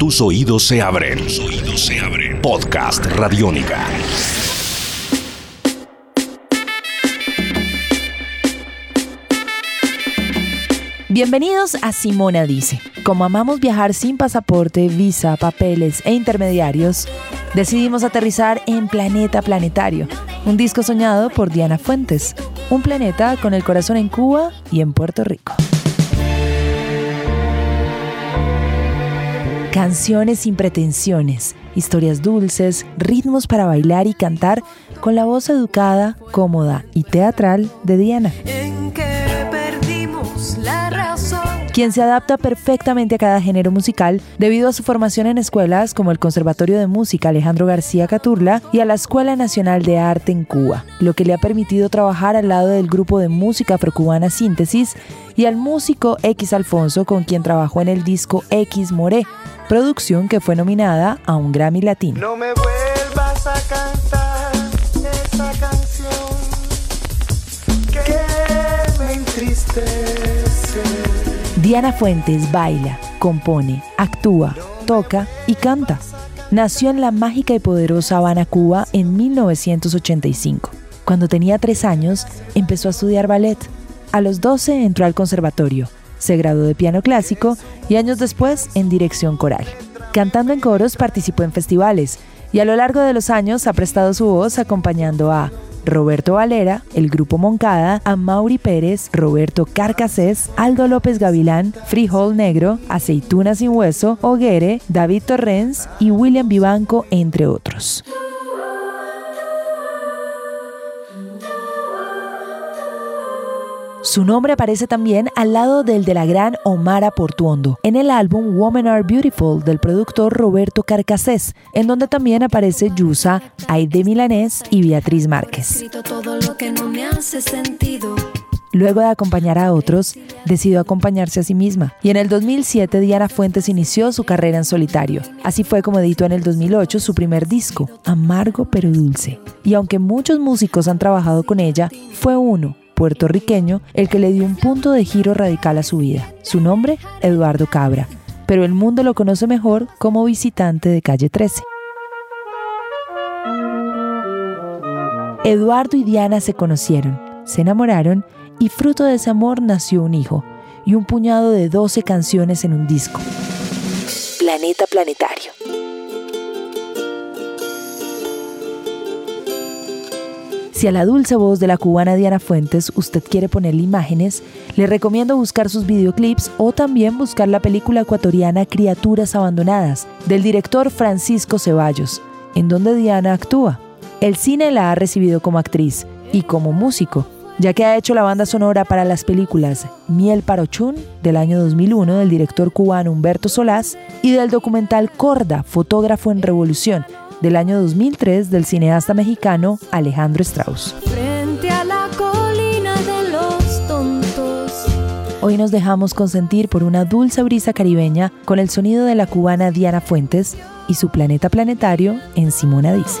Tus oídos se abren. Tus oídos se abren. Podcast Radiónica. Bienvenidos a Simona Dice. Como amamos viajar sin pasaporte, visa, papeles e intermediarios, decidimos aterrizar en Planeta Planetario, un disco soñado por Diana Fuentes, un planeta con el corazón en Cuba y en Puerto Rico. Canciones sin pretensiones, historias dulces, ritmos para bailar y cantar con la voz educada, cómoda y teatral de Diana. Quien se adapta perfectamente a cada género musical debido a su formación en escuelas como el Conservatorio de Música Alejandro García Caturla y a la Escuela Nacional de Arte en Cuba, lo que le ha permitido trabajar al lado del grupo de música afrocubana Síntesis y al músico X Alfonso con quien trabajó en el disco X Moré, producción que fue nominada a un Grammy Latino. No me vuelvas a Diana Fuentes baila, compone, actúa, toca y canta. Nació en la mágica y poderosa Habana, Cuba, en 1985. Cuando tenía tres años, empezó a estudiar ballet. A los 12 entró al conservatorio se graduó de piano clásico y años después en dirección coral. Cantando en coros participó en festivales y a lo largo de los años ha prestado su voz acompañando a Roberto Valera, el grupo Moncada, a Mauri Pérez, Roberto Carcasés, Aldo López Gavilán, Frijol Negro, Aceituna Sin Hueso, Oguere, David Torrens y William Vivanco, entre otros. Su nombre aparece también al lado del de la gran Omara Portuondo, en el álbum Women Are Beautiful del productor Roberto Carcasés, en donde también aparece Yusa, Aide Milanés y Beatriz Márquez. Luego de acompañar a otros, decidió acompañarse a sí misma. Y en el 2007 Diana Fuentes inició su carrera en solitario. Así fue como editó en el 2008 su primer disco, Amargo pero Dulce. Y aunque muchos músicos han trabajado con ella, fue uno, puertorriqueño el que le dio un punto de giro radical a su vida. Su nombre, Eduardo Cabra, pero el mundo lo conoce mejor como visitante de calle 13. Eduardo y Diana se conocieron, se enamoraron y fruto de ese amor nació un hijo y un puñado de 12 canciones en un disco. Planeta Planetario. Si a la dulce voz de la cubana Diana Fuentes usted quiere ponerle imágenes, le recomiendo buscar sus videoclips o también buscar la película ecuatoriana Criaturas Abandonadas, del director Francisco Ceballos, en donde Diana actúa. El cine la ha recibido como actriz y como músico, ya que ha hecho la banda sonora para las películas Miel Parochún del año 2001 del director cubano Humberto Solás y del documental Corda, fotógrafo en revolución del año 2003 del cineasta mexicano Alejandro Strauss. Frente a la colina de los tontos. Hoy nos dejamos consentir por una dulce brisa caribeña con el sonido de la cubana Diana Fuentes y su planeta planetario en Simona Dice.